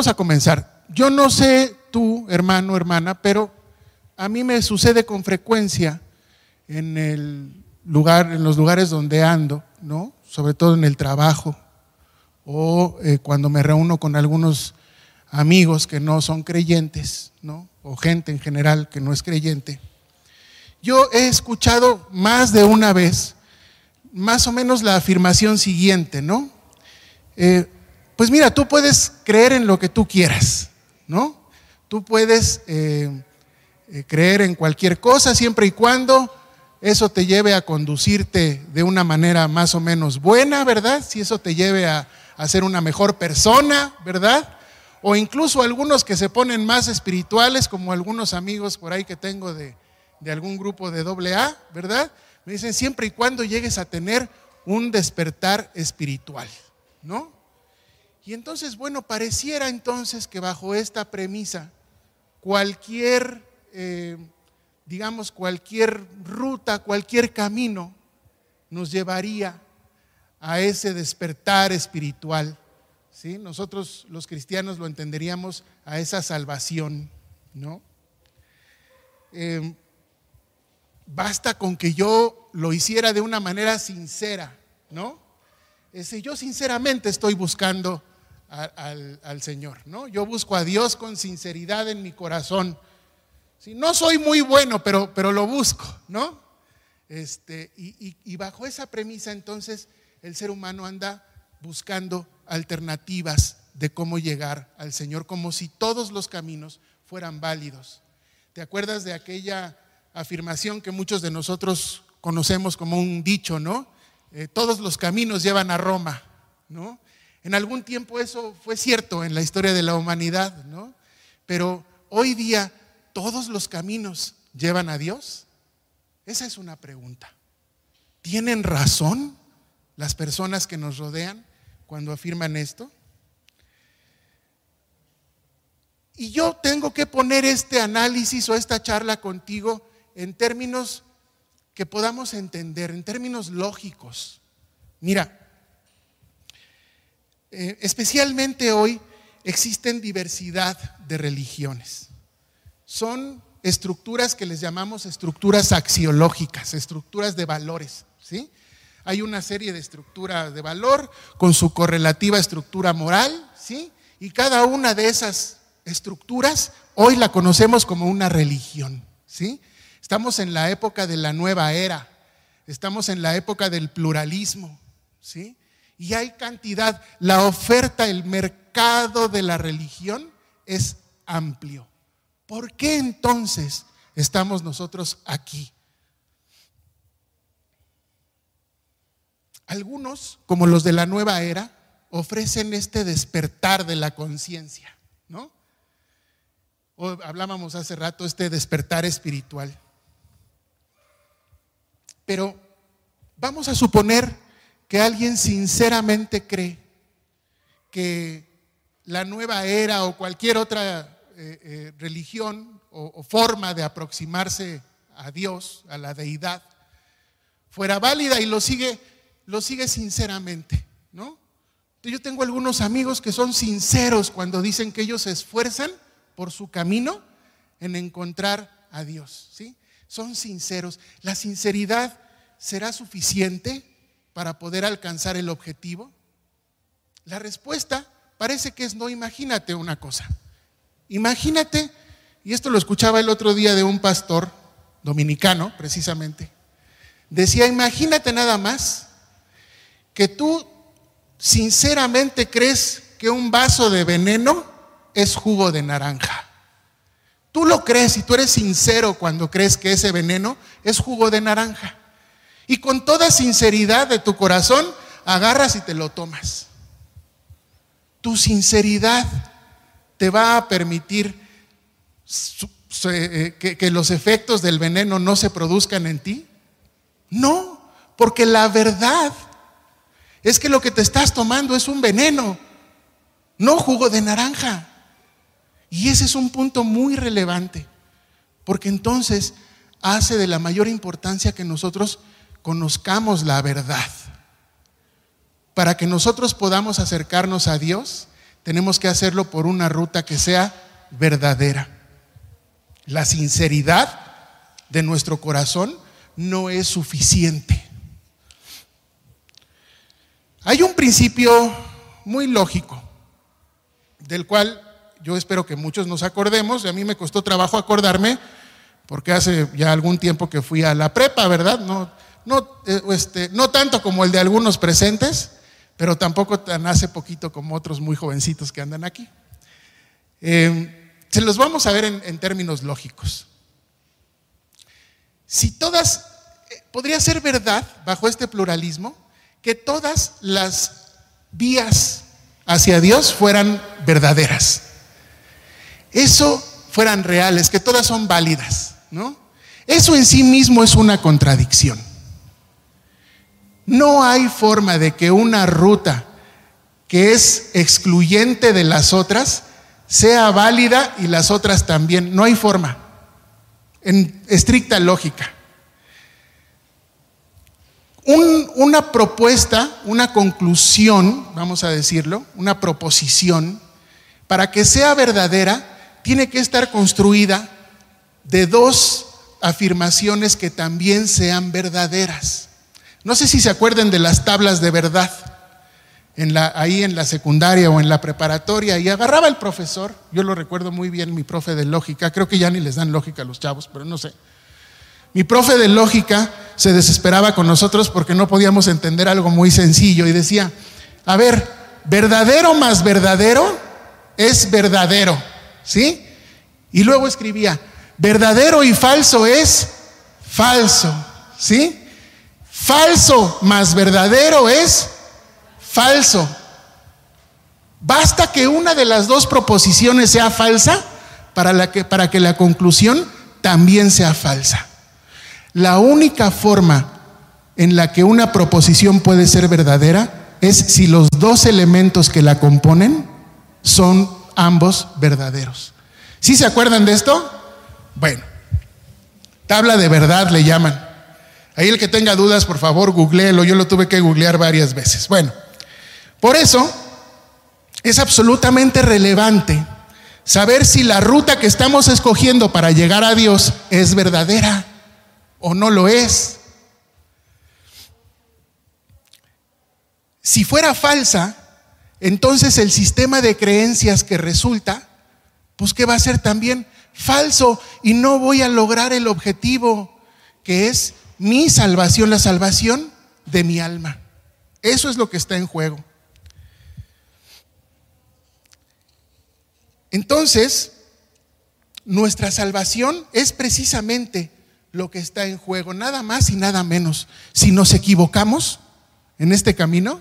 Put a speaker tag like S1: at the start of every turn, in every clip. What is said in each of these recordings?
S1: vamos a comenzar. Yo no sé tú, hermano, hermana, pero a mí me sucede con frecuencia en el lugar, en los lugares donde ando, ¿no? Sobre todo en el trabajo o eh, cuando me reúno con algunos amigos que no son creyentes, ¿no? O gente en general que no es creyente. Yo he escuchado más de una vez, más o menos la afirmación siguiente, ¿no? Eh, pues mira, tú puedes creer en lo que tú quieras, ¿no? Tú puedes eh, creer en cualquier cosa siempre y cuando eso te lleve a conducirte de una manera más o menos buena, ¿verdad? Si eso te lleve a, ser una mejor persona, ¿verdad? O incluso algunos que se ponen más espirituales, como algunos amigos por ahí que tengo de, algún grupo de doble A, ¿verdad? Me dicen siempre y cuando llegues a tener un despertar espiritual, ¿no? Y entonces, bueno, pareciera entonces que bajo esta premisa, cualquier, eh, digamos, cualquier ruta, cualquier camino nos llevaría a ese despertar espiritual. ¿sí? Nosotros los cristianos lo entenderíamos a esa salvación, ¿no? Em, basta con que yo lo hiciera de una manera sincera, ¿no? Ese, yo sinceramente estoy buscando al, Señor, ¿no? Yo busco a Dios con sinceridad en mi corazón. ¿sí? No soy muy bueno, pero, pero lo busco, ¿no? Este, y bajo esa premisa entonces el ser humano anda buscando alternativas de cómo llegar al Señor, como si todos los caminos fueran válidos. ¿Te acuerdas de aquella afirmación que muchos de nosotros conocemos como un dicho, ¿no? Eh, todos los caminos llevan a Roma, ¿no? En algún tiempo eso fue cierto en la historia de la humanidad, ¿no? Pero hoy día, ¿todos los caminos llevan a Dios? Esa es una pregunta. ¿Tienen razón? las personas que nos rodean cuando afirman esto? Y yo tengo que poner este análisis o esta charla contigo en términos que podamos entender, en términos lógicos. Mira, eh, especialmente hoy existen diversidad de religiones. Son estructuras que les llamamos estructuras axiológicas, estructuras de valores, ¿sí? Hay una serie de estructuras de valor con su correlativa estructura moral, ¿sí? Y cada una de esas estructuras hoy la conocemos como una religión, ¿sí? Estamos en la época de la nueva era, estamos en la época del pluralismo, ¿sí? Y hay cantidad, la oferta, el mercado de la religión es amplio. ¿Por qué entonces estamos nosotros aquí? Algunos, como los de la nueva era, ofrecen este despertar de la conciencia, ¿no? Hablábamos hace rato este despertar espiritual. Pero vamos a suponer que alguien sinceramente cree que la nueva era o cualquier otra eh, eh, religión o forma de aproximarse a Dios, a la deidad, fuera válida y lo sigue lo sigue sinceramente, ¿no? Yo tengo algunos amigos que son sinceros cuando dicen que ellos se esfuerzan por su camino en encontrar a Dios, ¿sí? Son sinceros. ¿La sinceridad será suficiente para poder alcanzar el objetivo? La respuesta parece que es no. Imagínate una cosa. Imagínate, y esto lo escuchaba el otro día de un pastor dominicano, precisamente. Decía, imagínate nada más que tú sinceramente crees que un vaso de veneno es jugo de naranja. Tú lo crees y tú eres sincero cuando crees que ese veneno es jugo de naranja. Y con toda sinceridad de tu corazón agarras y te lo tomas. Tu sinceridad te va a permitir eh, que, que los efectos del veneno no se produzcan en ti. No, porque la verdad es que lo que te estás tomando es un veneno, no jugo de naranja. Y ese es un punto muy relevante, porque entonces hace de la mayor importancia que nosotros conozcamos la verdad. Para que nosotros podamos acercarnos a Dios, tenemos que hacerlo por una ruta que sea verdadera. La sinceridad de nuestro corazón no es suficiente. Hay un principio muy lógico, del cual yo espero que muchos nos acordemos, y a mí me costó trabajo acordarme, porque hace ya algún tiempo que fui a la prepa, ¿verdad? No, no, eh, este, no tanto como el de algunos presentes, pero tampoco tan hace poquito como otros muy jovencitos que andan aquí. Em, se los vamos a ver en, términos lógicos. Si todas, eh, podría ser verdad, bajo este pluralismo, que todas las vías hacia Dios fueran verdaderas. Eso fueran reales, que todas son válidas, ¿no? Eso en sí mismo es una contradicción. No hay forma de que una ruta que es excluyente de las otras sea válida y las otras también. No hay forma, en estricta lógica. una propuesta, una conclusión, vamos a decirlo, una proposición, para que sea verdadera, tiene que estar construida de dos afirmaciones que también sean verdaderas. No sé si se acuerden de las tablas de verdad ahí en la secundaria o en la preparatoria y agarraba el profesor, yo lo recuerdo muy bien, mi profe de lógica, creo que ya ni les dan lógica a los chavos, pero no sé. Mi profe de lógica se desesperaba con nosotros porque no podíamos entender algo muy sencillo y decía, a ver, verdadero más verdadero es verdadero, ¿sí? Y luego escribía, verdadero y falso es falso, ¿sí? Falso más verdadero es falso. Basta que una de las dos proposiciones sea falsa para, que, para que la conclusión también sea falsa. La única forma en la que una proposición puede ser verdadera es si los dos elementos que la componen son ambos verdaderos. ¿Sí se acuerdan de esto? Bueno, tabla de verdad le llaman. Ahí el que tenga dudas, por favor, googleelo. Yo lo tuve que googlear varias veces. Bueno, por eso es absolutamente relevante saber si la ruta que estamos escogiendo para llegar a Dios es verdadera o no lo es. Si fuera falsa, entonces el sistema de creencias que resulta, pues que va a ser también falso y no voy a lograr el objetivo que es mi salvación, la salvación de mi alma. Eso es lo que está en juego. Entonces, nuestra salvación es precisamente lo que está en juego, nada más y nada menos. Si nos equivocamos en este camino,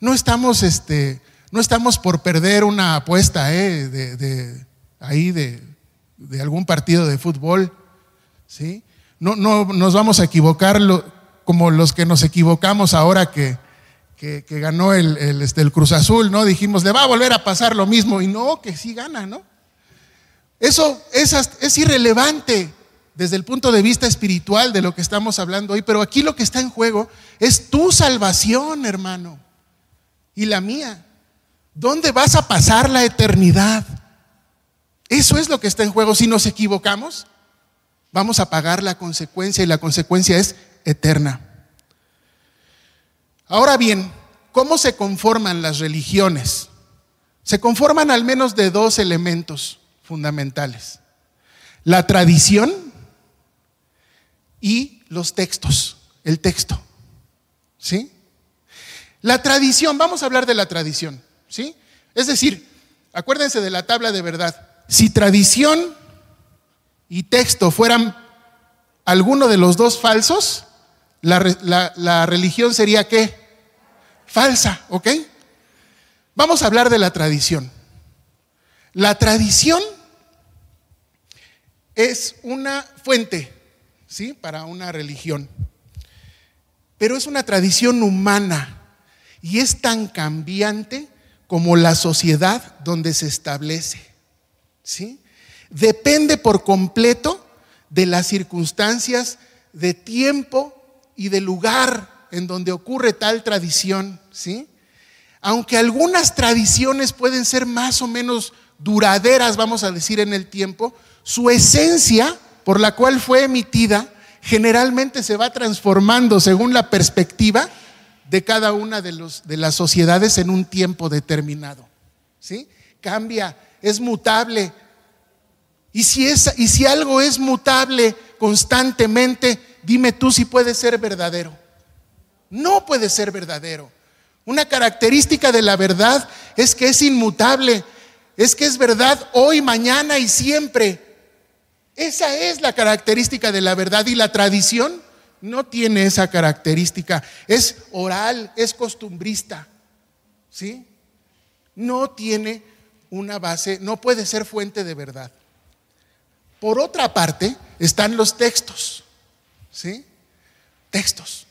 S1: no estamos, este, no estamos por perder una apuesta ¿eh? de, ahí de, de, algún partido de fútbol, ¿sí? No, no nos vamos a equivocar como los que nos equivocamos ahora que, que, ganó el, este, el, Cruz Azul, ¿no? Dijimos, le va a volver a pasar lo mismo. Y no, que sí gana, ¿no? Eso es, es irrelevante desde el punto de vista espiritual de lo que estamos hablando hoy, pero aquí lo que está en juego es tu salvación, hermano, y la mía. ¿Dónde vas a pasar la eternidad? Eso es lo que está en juego. Si nos equivocamos, vamos a pagar la consecuencia y la consecuencia es eterna. Ahora bien, ¿cómo se conforman las religiones? Se conforman al menos de dos elementos fundamentales. La tradición y los textos, el texto. ¿Sí? La tradición, vamos a hablar de la tradición, ¿sí? Es decir, acuérdense de la tabla de verdad. Si tradición y texto fueran alguno de los dos falsos, la, religión sería qué? Falsa, ¿ok? Vamos a hablar de la tradición. La tradición es una fuente, ¿sí? Para una religión. Pero es una tradición humana y es tan cambiante como la sociedad donde se establece, ¿sí? Depende por completo de las circunstancias de tiempo y de lugar en donde ocurre tal tradición, ¿sí? aunque algunas tradiciones pueden ser más o menos duraderas, vamos a decir, en el tiempo, su esencia por la cual fue emitida generalmente se va transformando según la perspectiva de cada una de, de las sociedades en un tiempo determinado. ¿Sí? Cambia, es mutable. Y si, algo es mutable constantemente, dime tú si puede ser verdadero. No puede ser verdadero. Una característica de la verdad es que es inmutable, es que es verdad hoy, mañana y siempre. Esa es la característica de la verdad y la tradición no tiene esa característica. Es oral, es costumbrista. ¿Sí? No tiene una base, no puede ser fuente de verdad. Por otra parte, están los textos. ¿Sí? Textos.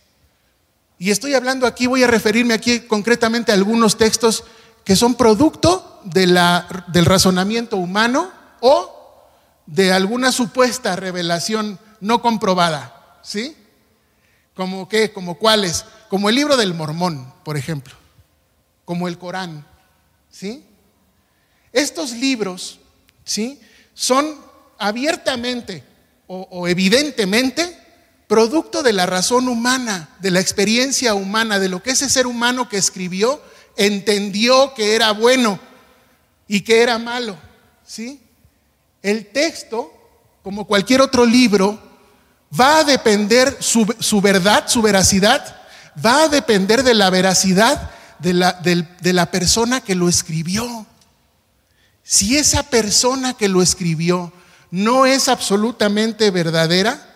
S1: Y estoy hablando aquí, voy a referirme aquí concretamente a algunos textos que son producto del razonamiento humano o de alguna supuesta revelación no comprobada. ¿Sí? ¿Como qué? ¿Como cuáles? Como el libro del Mormón, por ejemplo. Como el Corán. ¿Sí? Estos libros, ¿sí? Son abiertamente o, evidentemente producto de la razón humana, de la experiencia humana, de lo que ese ser humano que escribió entendió que era bueno y que era malo. ¿Sí? El texto, como cualquier otro libro, va a depender su, verdad, su veracidad, va a depender de la veracidad de la, de la persona que lo escribió. Si esa persona que lo escribió no es absolutamente verdadera,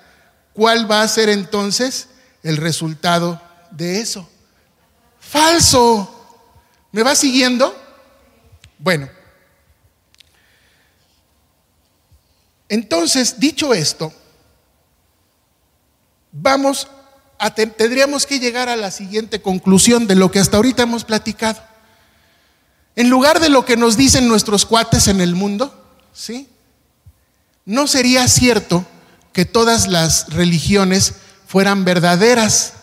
S1: ¿cuál va a ser entonces el resultado de eso? Falso. ¿Me va siguiendo? Bueno. Entonces, dicho esto, vamos a tendríamos que llegar a la siguiente conclusión de lo que hasta ahorita hemos platicado. En lugar de lo que nos dicen nuestros cuates en el mundo, ¿sí? No sería cierto que todas las religiones fueran verdaderas,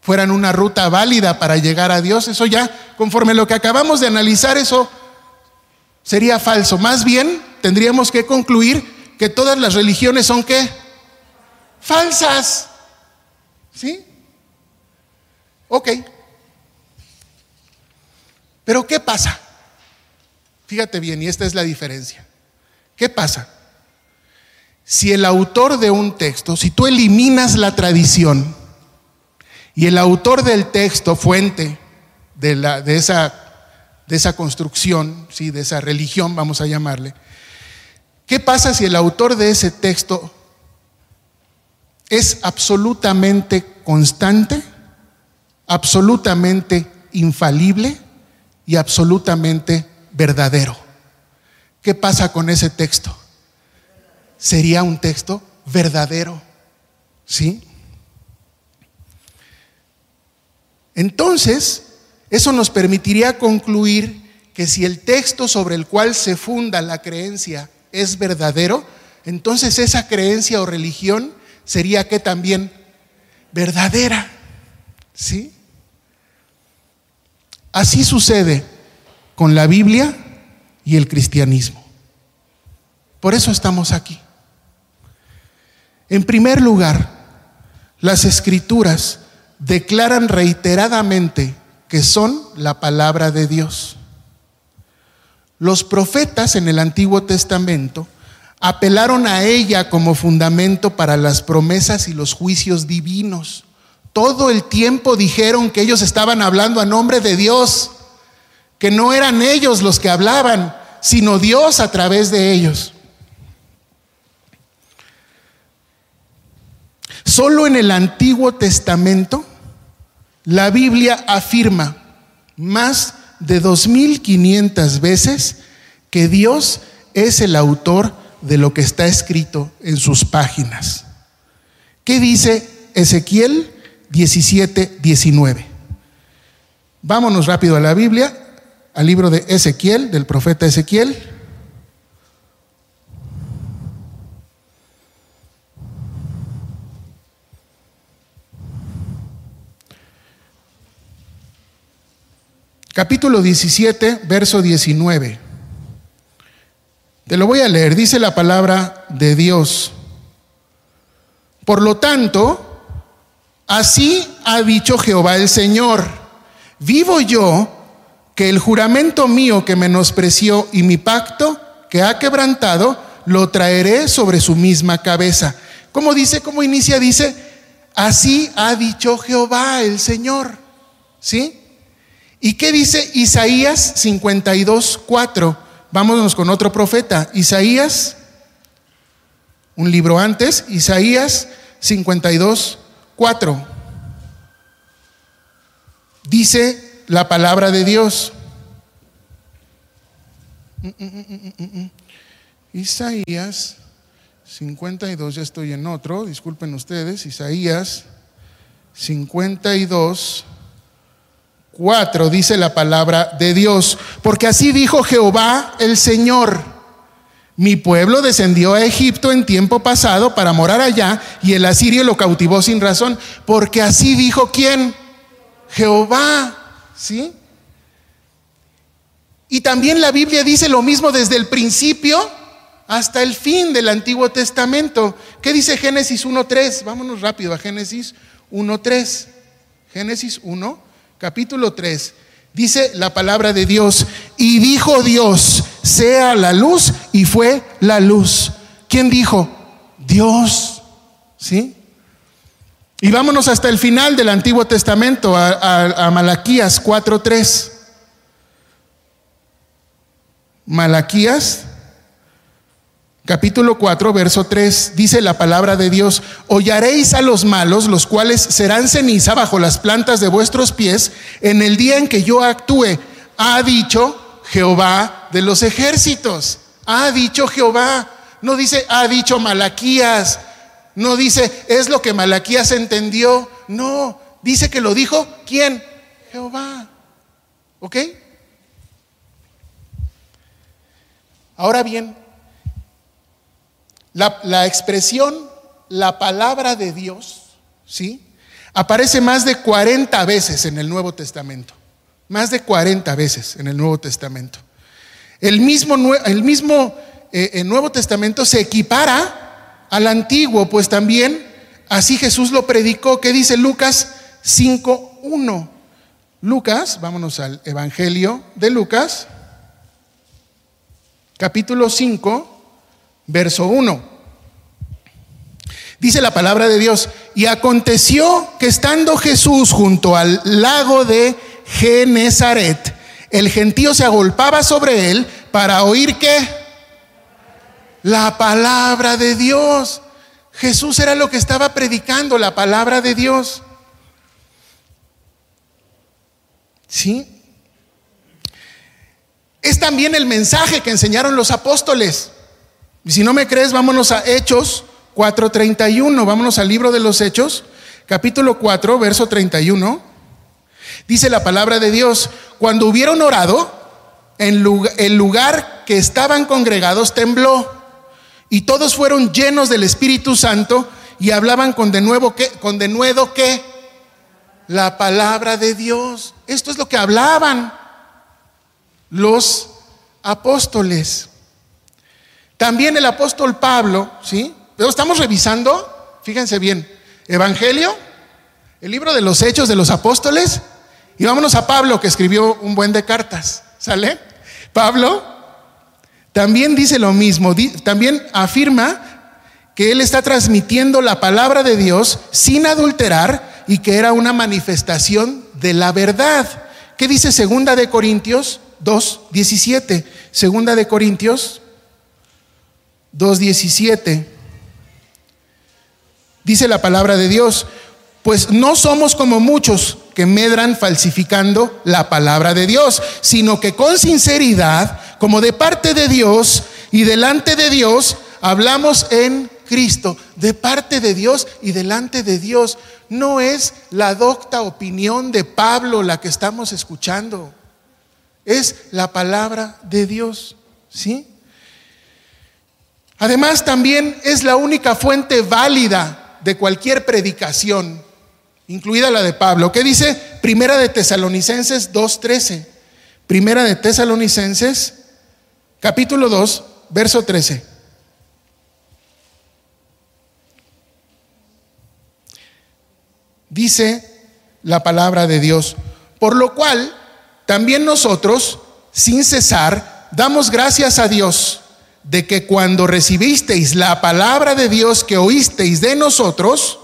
S1: fueran una ruta válida para llegar a Dios. Eso ya, conforme lo que acabamos de analizar, eso sería falso. Más bien, tendríamos que concluir que todas las religiones son qué? Falsas. ¿Sí? Ok. Pero ¿qué pasa? Fíjate bien, y esta es la diferencia. ¿Qué pasa? Si el autor de un texto, si tú eliminas la tradición y el autor del texto, fuente de, esa, de esa construcción, ¿sí? de esa religión, vamos a llamarle, ¿qué pasa si el autor de ese texto es absolutamente constante, absolutamente infalible y absolutamente verdadero. ¿Qué pasa con ese texto? Sería un texto verdadero. ¿Sí? Entonces, eso nos permitiría concluir que si el texto sobre el cual se funda la creencia es verdadero, entonces esa creencia o religión sería que también verdadera. ¿Sí? Así sucede con la Biblia y el cristianismo. Por eso estamos aquí. En primer lugar, las escrituras declaran reiteradamente que son la palabra de Dios. Los profetas en el Antiguo Testamento apelaron a ella como fundamento para las promesas y los juicios divinos. Todo el tiempo dijeron que ellos estaban hablando a nombre de Dios, que no eran ellos los que hablaban, sino Dios a través de ellos. Solo en el Antiguo Testamento la Biblia afirma más de 2500 veces que Dios es el autor de lo que está escrito en sus páginas. ¿Qué dice Ezequiel 17, 19? Vámonos rápido a la Biblia, al libro de Ezequiel, del profeta Ezequiel. Capítulo 17, verso 19. Te lo voy a leer, dice la palabra de Dios. Por lo tanto, así ha dicho Jehová el Señor, vivo yo que el juramento mío que menospreció y mi pacto que ha quebrantado, lo traeré sobre su misma cabeza. ¿Cómo dice? ¿Cómo inicia? Dice, así ha dicho Jehová el Señor. ¿Sí? ¿Y qué dice Isaías 52, 4? Vámonos con otro profeta. Isaías, un libro antes, Isaías 52, 4. Dice la palabra de Dios. Isaías 52, ya estoy en otro, disculpen ustedes, Isaías 52, 4 dice la palabra de Dios, porque así dijo Jehová el Señor. Mi pueblo descendió a Egipto en tiempo pasado para morar allá y el asirio lo cautivó sin razón, porque así dijo quién? Jehová, ¿sí? Y también la Biblia dice lo mismo desde el principio hasta el fin del Antiguo Testamento. ¿Qué dice Génesis 1.3? Vámonos rápido a Génesis 1.3. Génesis 1, capítulo 3. Dice la palabra de Dios, y dijo Dios, sea la luz, y fue la luz. ¿Quién dijo? Dios. ¿Sí? Y vámonos hasta el final del Antiguo Testamento, a, a, a Malaquías 4.3. Malaquías capítulo 4, verso 3, dice la palabra de Dios, hollaréis a los malos, los cuales serán ceniza bajo las plantas de vuestros pies, en el día en que yo actúe, ha dicho Jehová de los ejércitos, ha dicho Jehová, no dice, ha dicho Malaquías, no dice, es lo que Malaquías entendió, no, dice que lo dijo, ¿quién? Jehová, ¿ok? Ahora bien, la, expresión, la palabra de Dios, ¿sí? Aparece más de 40 veces en el Nuevo Testamento. Más de 40 veces en el Nuevo Testamento. El mismo, el mismo eh, el Nuevo Testamento se equipara al Antiguo, pues también así Jesús lo predicó. ¿Qué dice Lucas 5.1? Lucas, vámonos al Evangelio de Lucas, capítulo 5 verso 1. Dice la palabra de Dios, y aconteció que estando Jesús junto al lago de Genezaret, el gentío se agolpaba sobre él para oír qué? La palabra de Dios. Jesús era lo que estaba predicando, la palabra de Dios. ¿Sí? Es también el mensaje que enseñaron los apóstoles. Si no me crees, vámonos a Hechos 4:31, vámonos al libro de los Hechos, capítulo 4, verso 31. Dice la palabra de Dios, cuando hubieron orado, en el lugar que estaban congregados tembló y todos fueron llenos del Espíritu Santo y hablaban con de nuevo que con denuedo que la palabra de Dios. Esto es lo que hablaban los apóstoles. También el apóstol Pablo, ¿sí? Pero estamos revisando, fíjense bien, Evangelio, el libro de los Hechos de los Apóstoles, y vámonos a Pablo que escribió un buen de cartas, ¿sale? Pablo también dice lo mismo, también afirma que él está transmitiendo la palabra de Dios sin adulterar y que era una manifestación de la verdad. ¿Qué dice segunda de Corintios 2, 17? Segunda de Corintios 2.17. Dice la palabra de Dios, pues no somos como muchos que medran falsificando la palabra de Dios, sino que con sinceridad, como de parte de Dios y delante de Dios, hablamos en Cristo, de parte de Dios y delante de Dios. No es la docta opinión de Pablo la que estamos escuchando, es la palabra de Dios, ¿sí? Además, también es la única fuente válida de cualquier predicación, incluida la de Pablo. ¿Qué dice Primera de Tesalonicenses 2:13? Primera de Tesalonicenses, capítulo 2, verso 13. Dice la palabra de Dios, por lo cual también nosotros, sin cesar, damos gracias a Dios de que cuando recibisteis la palabra de Dios que oísteis de nosotros,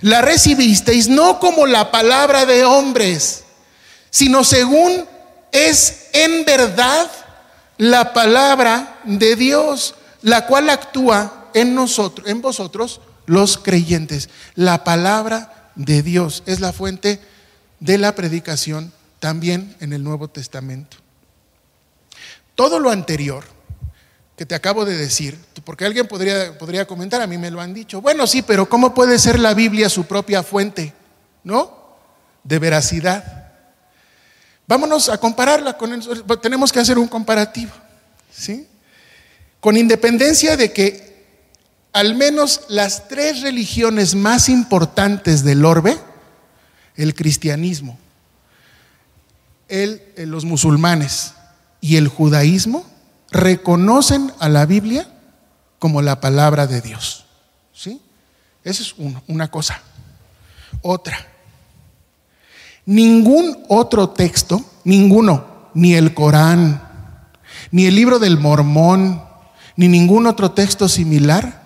S1: la recibisteis no como la palabra de hombres, sino según es en verdad la palabra de Dios, la cual actúa en nosotros, en vosotros los creyentes. La palabra de Dios es la fuente de la predicación también en el Nuevo Testamento. Todo lo anterior que te acabo de decir, porque alguien podría, podría comentar, a mí me lo han dicho, bueno, sí, pero ¿cómo puede ser la Biblia su propia fuente? ¿No? De veracidad. Vámonos a compararla con, tenemos que hacer un comparativo, ¿sí? Con independencia de que al menos las tres religiones más importantes del orbe, el cristianismo, el, los musulmanes y el judaísmo, reconocen a la Biblia como la palabra de Dios. ¿Sí? Esa es una cosa. Otra. Ningún otro texto, ninguno, ni el Corán, ni el libro del Mormón, ni ningún otro texto similar,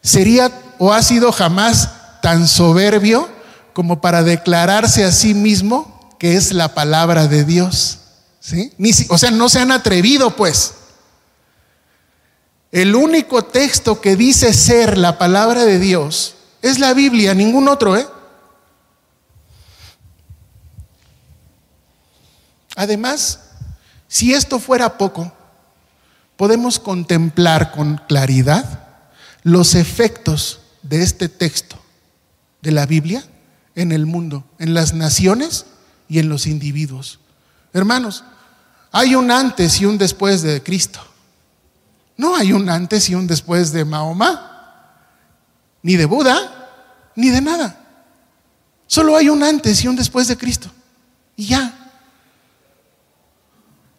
S1: sería o ha sido jamás tan soberbio como para declararse a sí mismo que es la palabra de Dios. ¿Sí? o sea, no se han atrevido, pues. El único texto que dice ser la palabra de Dios es la Biblia, ningún otro, ¿eh? Además, si esto fuera poco, podemos contemplar con claridad los efectos de este texto de la Biblia en el mundo, en las naciones y en los individuos. Hermanos, hay un antes y un después de Cristo. No hay un antes y un después de Mahoma, ni de Buda, ni de nada. Solo hay un antes y un después de Cristo. Y ya.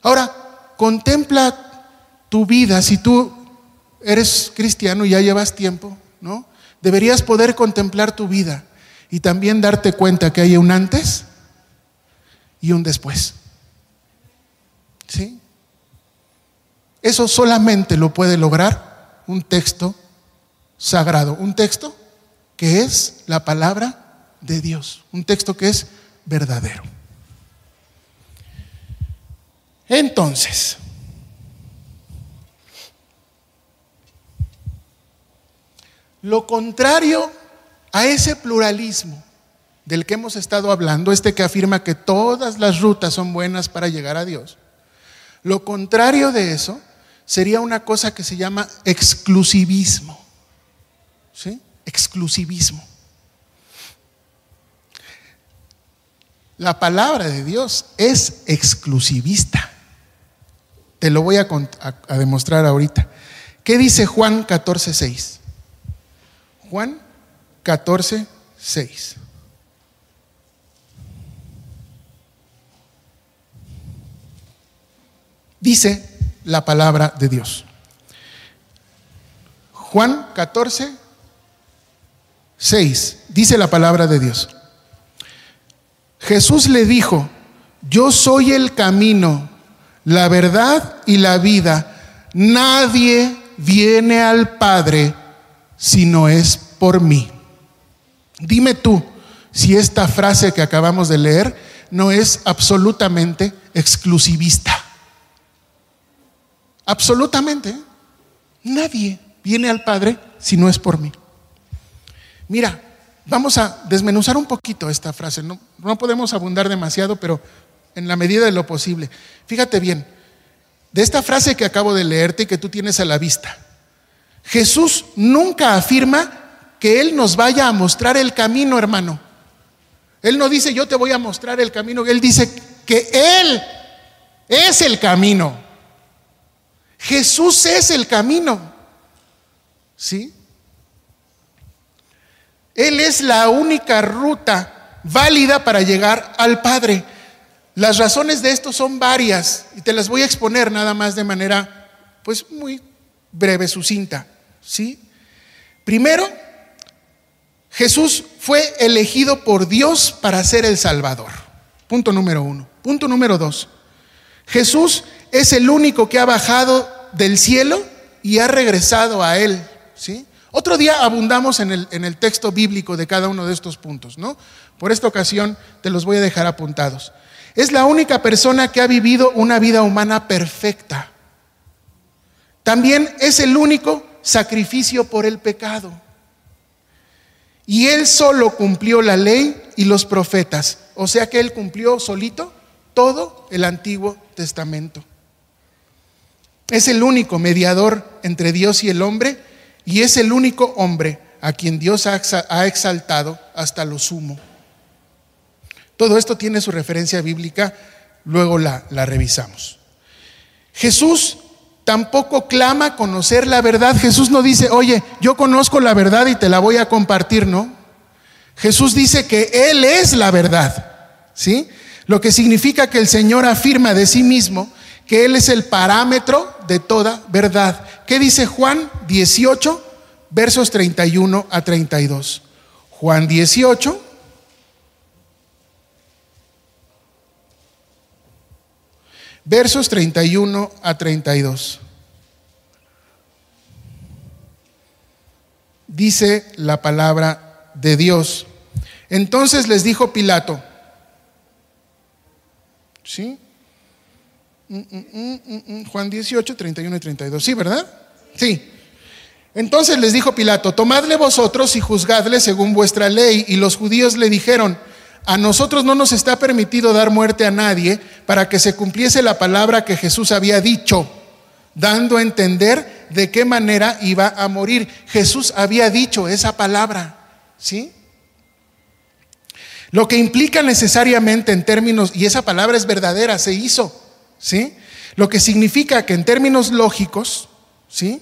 S1: Ahora, contempla tu vida. Si tú eres cristiano y ya llevas tiempo, ¿no? Deberías poder contemplar tu vida y también darte cuenta que hay un antes y un después. ¿Sí? Eso solamente lo puede lograr un texto sagrado, un texto que es la palabra de Dios, un texto que es verdadero. Entonces, lo contrario a ese pluralismo del que hemos estado hablando, este que afirma que todas las rutas son buenas para llegar a Dios, lo contrario de eso sería una cosa que se llama exclusivismo. ¿Sí? Exclusivismo. La palabra de Dios es exclusivista. Te lo voy a, demostrar ahorita. ¿Qué dice Juan 14, 6? Juan 14, 6. Dice, la palabra de Dios. Juan 14, 6, dice la palabra de Dios. Jesús le dijo, yo soy el camino, la verdad y la vida. Nadie viene al Padre si no es por mí. Dime tú si esta frase que acabamos de leer no es absolutamente exclusivista. Absolutamente. Nadie viene al Padre si no es por mí. Mira, vamos a desmenuzar un poquito esta frase. No, podemos abundar demasiado, pero en la medida de lo posible. Fíjate bien, de esta frase que acabo de leerte y que tú tienes a la vista, Jesús nunca afirma que Él nos vaya a mostrar el camino, hermano. Él no dice yo te voy a mostrar el camino, Él dice que Él es el camino. Jesús es el camino. ¿Sí? Él es la única ruta válida para llegar al Padre. Las razones de esto son varias y te las voy a exponer nada más de manera pues muy breve, sucinta, ¿sí? Primero, Jesús fue elegido por Dios para ser el Salvador. Punto número uno. Punto número dos. Jesús es el único que ha bajado del cielo y ha regresado a Él. ¿sí? Otro día abundamos en el, en el texto bíblico de cada uno de estos puntos, ¿no? Por esta ocasión te los voy a dejar apuntados. Es la única persona que ha vivido una vida humana perfecta. También es el único sacrificio por el pecado. Y él solo cumplió la ley y los profetas. O sea que él cumplió solito todo el Antiguo Testamento. Es el único mediador entre Dios y el hombre y es el único hombre a quien Dios ha exaltado hasta lo sumo. Todo esto tiene su referencia bíblica, luego la, revisamos. Jesús tampoco clama conocer la verdad. Jesús no dice, oye, yo conozco la verdad y te la voy a compartir, ¿no? Jesús dice que Él es la verdad, ¿sí? Lo que significa que el Señor afirma de sí mismo que Él es el parámetro de toda verdad. ¿Qué dice Juan 18, versos 31 a 32? Juan 18, versos 31 a 32. Dice la palabra de Dios. Entonces les dijo Pilato, ¿sí? Mm, mm, mm, Juan 18, 31 y 32, ¿sí, verdad? Sí. Entonces les dijo Pilato, tomadle vosotros y juzgadle según vuestra ley. Y los judíos le dijeron, a nosotros no nos está permitido dar muerte a nadie para que se cumpliese la palabra que Jesús había dicho, dando a entender de qué manera iba a morir. Jesús había dicho esa palabra, ¿sí? Lo que implica necesariamente en términos, y esa palabra es verdadera, se hizo, ¿sí? Lo que significa que en términos lógicos, ¿sí?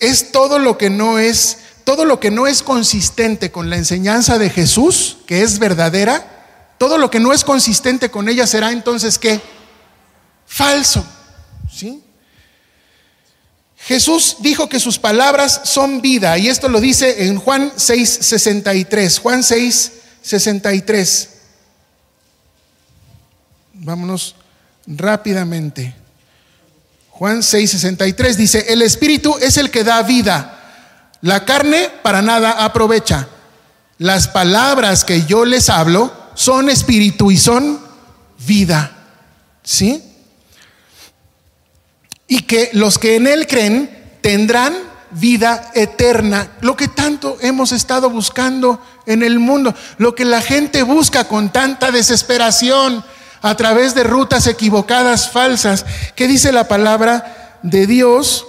S1: Es todo lo que no es todo lo que no es consistente con la enseñanza de Jesús, que es verdadera, todo lo que no es consistente con ella será entonces qué? Falso. ¿Sí? Jesús dijo que sus palabras son vida, y esto lo dice en Juan 6:63. Juan 6:63. Vámonos rápidamente. Juan 6:63 dice, el Espíritu es el que da vida. La carne para nada aprovecha. Las palabras que yo les hablo son espíritu y son vida. ¿Sí? Y que los que en Él creen tendrán vida eterna. Lo que tanto hemos estado buscando en el mundo, lo que la gente busca con tanta desesperación a través de rutas equivocadas, falsas. ¿Qué dice la palabra de Dios?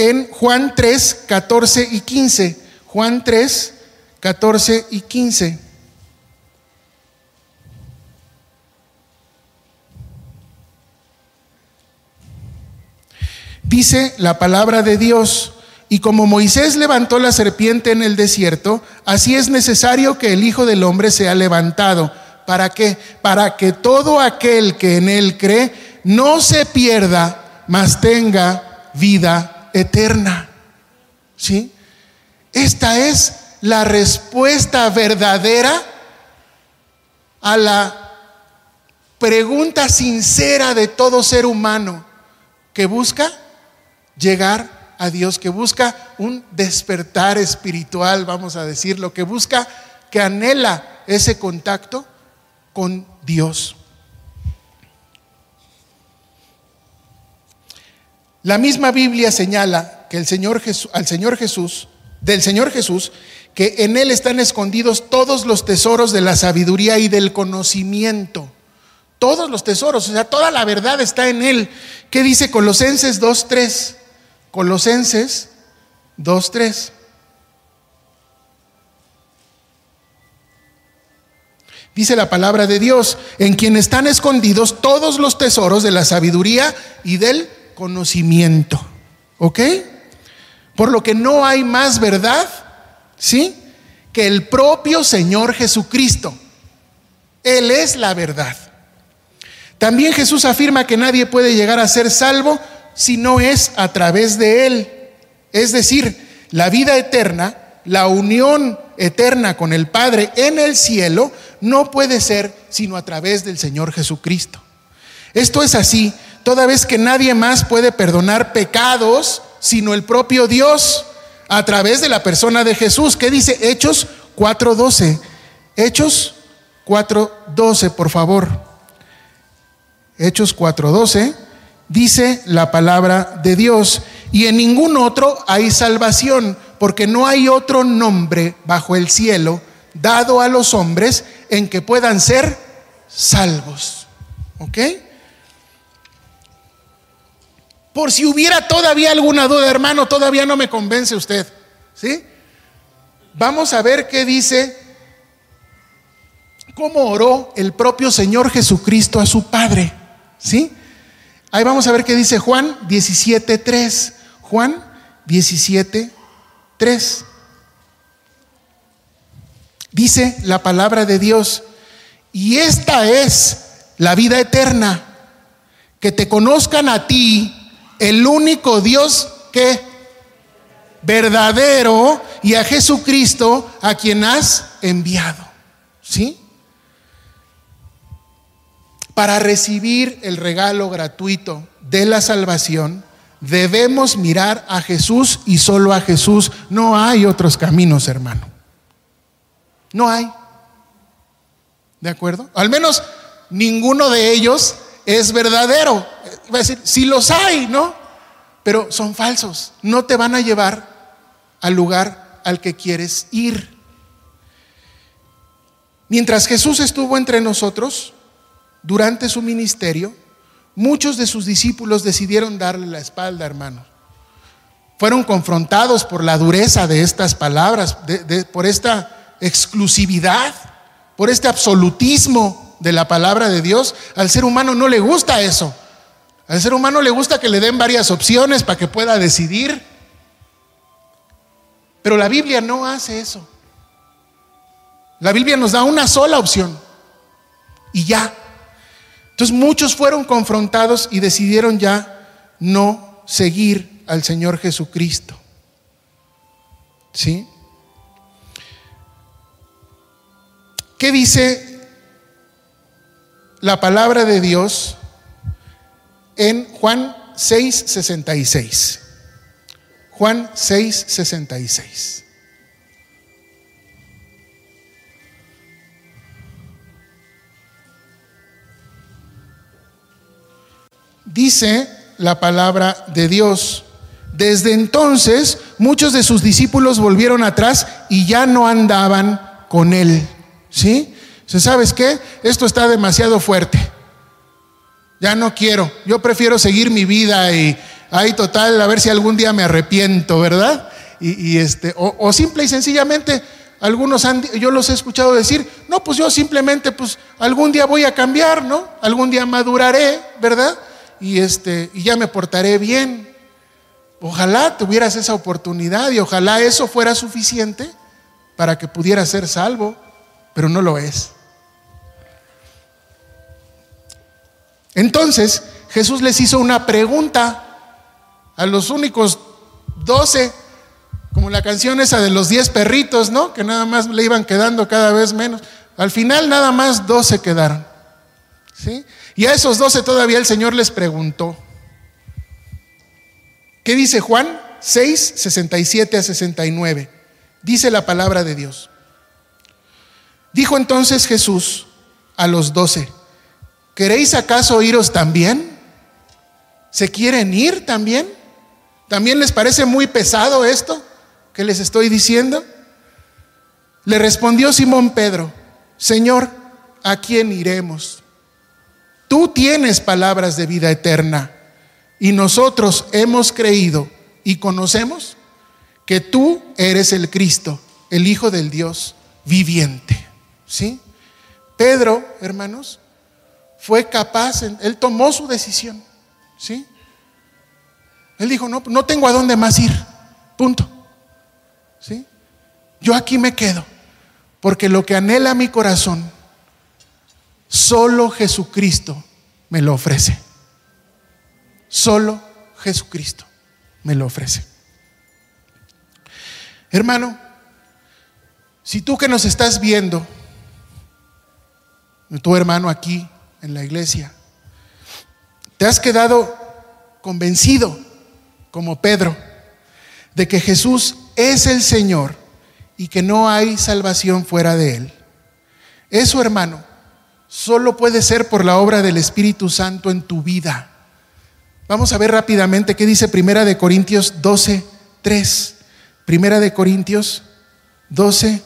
S1: en Juan 3, 14 y 15. Juan 3, 14 y 15. Dice la palabra de Dios, y como Moisés levantó la serpiente en el desierto, así es necesario que el Hijo del Hombre sea levantado. ¿Para qué? Para que todo aquel que en él cree no se pierda, mas tenga vida eterna. ¿Sí? Esta es la respuesta verdadera a la pregunta sincera de todo ser humano que busca llegar a Dios, que busca un despertar espiritual, vamos a decirlo, que busca, que anhela ese contacto con Dios. La misma Biblia señala que el Señor Jesús, al Señor Jesús, del Señor Jesús, que en Él están escondidos todos los tesoros de la sabiduría y del conocimiento. Todos los tesoros, o sea, toda la verdad está en Él. ¿Qué dice Colosenses 2.3? Colosenses 2.3. Dice la palabra de Dios, en quien están escondidos todos los tesoros de la sabiduría y del conocimiento. ¿Ok? Por lo que no hay más verdad, ¿sí? Que el propio Señor Jesucristo. Él es la verdad. También Jesús afirma que nadie puede llegar a ser salvo si no es a través de Él. Es decir, la vida eterna, la unión eterna con el Padre en el cielo, no puede ser sino a través del Señor Jesucristo. Esto es así, toda vez que nadie más puede perdonar pecados sino el propio Dios a través de la persona de Jesús. ¿Qué dice Hechos 4.12? Hechos 4.12, por favor. Hechos 4.12 dice la palabra de Dios. Y en ningún otro hay salvación, porque no hay otro nombre bajo el cielo dado a los hombres en que puedan ser salvos. ¿Ok? Por si hubiera todavía alguna duda, hermano, todavía no me convence usted. ¿Sí? Vamos a ver qué dice, cómo oró el propio Señor Jesucristo a su Padre. ¿Sí? Ahí vamos a ver qué dice Juan 17.3. Juan 17.3. Dice la palabra de Dios, y esta es la vida eterna, que te conozcan a ti, el único Dios que verdadero, y a Jesucristo a quien has enviado. ¿Sí? Para recibir el regalo gratuito de la salvación, debemos mirar a Jesús y solo a Jesús. No hay otros caminos, hermano. No hay. ¿De acuerdo? Al menos ninguno de ellos es verdadero. Va a decir, si los hay, ¿no? Pero son falsos. No te van a llevar al lugar al que quieres ir. Mientras Jesús estuvo entre nosotros, durante su ministerio, muchos de sus discípulos decidieron darle la espalda, hermanos. Fueron confrontados por la dureza de estas palabras, por esta exclusividad, por este absolutismo de la palabra de Dios. Al ser humano no le gusta eso. Al ser humano le gusta que le den varias opciones para que pueda decidir. Pero la Biblia no hace eso. La Biblia nos da una sola opción y ya. Entonces muchos fueron confrontados y decidieron ya no seguir al Señor Jesucristo. ¿Sí? ¿Qué dice la palabra de Dios en Juan 6:66? Juan 6:66. Dice la palabra de Dios. Desde entonces muchos de sus discípulos volvieron atrás y ya no andaban con él. ¿Sí? ¿Sabes qué? Esto está demasiado fuerte. Ya no quiero. Yo prefiero seguir mi vida y ahí total, a ver si algún día me arrepiento, ¿verdad? Y, este, o, o, simple y sencillamente, algunos han, yo los he escuchado decir, no, pues yo simplemente, pues algún día voy a cambiar, ¿no? Algún día maduraré, ¿verdad? Y, este, y ya me portaré bien. Ojalá tuvieras esa oportunidad y ojalá eso fuera suficiente para que pudieras ser salvo, pero no lo es. Entonces Jesús les hizo una pregunta a los únicos doce, como la canción esa de los diez perritos, ¿no? Que nada más le iban quedando cada vez menos. Al final nada más doce quedaron. ¿Sí? Y a esos doce todavía el Señor les preguntó. ¿Qué dice Juan 6, 67 a 69? Dice la palabra de Dios. Dijo entonces Jesús a los doce, ¿queréis acaso iros también? ¿Se quieren ir también? ¿También les parece muy pesado esto que les estoy diciendo? Le respondió Simón Pedro, Señor, ¿a quién iremos? Tú tienes palabras de vida eterna y nosotros hemos creído y conocemos que tú eres el Cristo, el Hijo del Dios viviente. ¿Sí? Pedro, hermanos, fue capaz, él tomó su decisión. ¿Sí? Él dijo, no, no tengo a dónde más ir. Punto. ¿Sí? Yo aquí me quedo, porque lo que anhela mi corazón Solo Jesucristo me lo ofrece. Solo Jesucristo me lo ofrece. Hermano, si tú que nos estás viendo, tu hermano aquí en la iglesia, te has quedado convencido, como Pedro, de que Jesús es el Señor y que no hay salvación fuera de Él. Eso, hermano, solo puede ser por la obra del Espíritu Santo en tu vida. Vamos a ver rápidamente qué dice Primera de Corintios 12, 3. Primera de Corintios 12,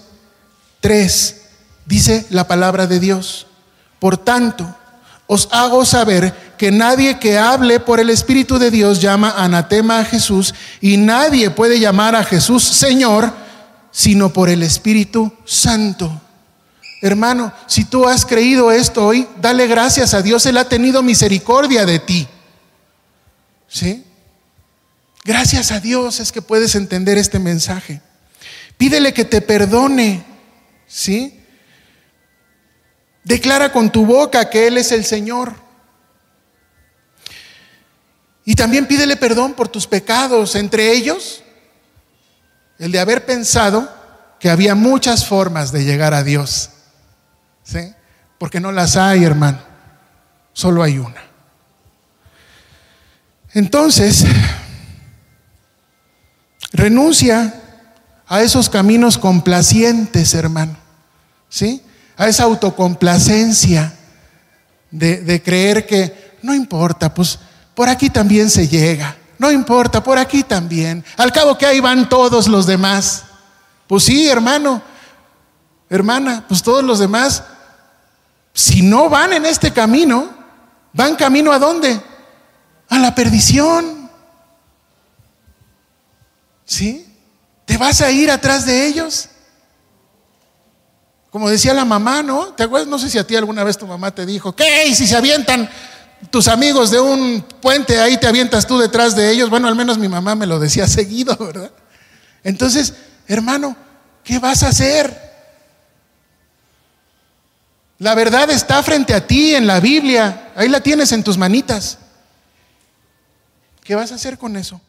S1: 3. Dice la palabra de Dios. Por tanto, os hago saber que nadie que hable por el Espíritu de Dios llama anatema a Jesús y nadie puede llamar a Jesús Señor sino por el Espíritu Santo. Hermano, si tú has creído esto hoy, dale gracias a Dios, Él ha tenido misericordia de ti. ¿Sí? Gracias a Dios es que puedes entender este mensaje. Pídele que te perdone. ¿Sí? Declara con tu boca que Él es el Señor. Y también pídele perdón por tus pecados, entre ellos el de haber pensado que había muchas formas de llegar a Dios. ¿Sí? Porque no las hay, hermano. Solo hay una. Entonces, renuncia a esos caminos complacientes, hermano. ¿Sí? A esa autocomplacencia de, de creer que no importa, pues por aquí también se llega. No importa, por aquí también. Al cabo que ahí van todos los demás. Pues sí, hermano, hermana, pues todos los demás si no van en este camino, van camino a dónde? A la perdición. ¿Sí? ¿Te vas a ir atrás de ellos? Como decía la mamá, ¿no? ¿Te acuerdas? No sé si a ti alguna vez tu mamá te dijo, ¿qué? ¿Y si se avientan tus amigos de un puente, ahí te avientas tú detrás de ellos? Bueno, al menos mi mamá me lo decía seguido, ¿verdad? Entonces, hermano, ¿qué vas a hacer? La verdad está frente a ti en la Biblia. Ahí la tienes en tus manitas. ¿Qué vas a hacer con eso?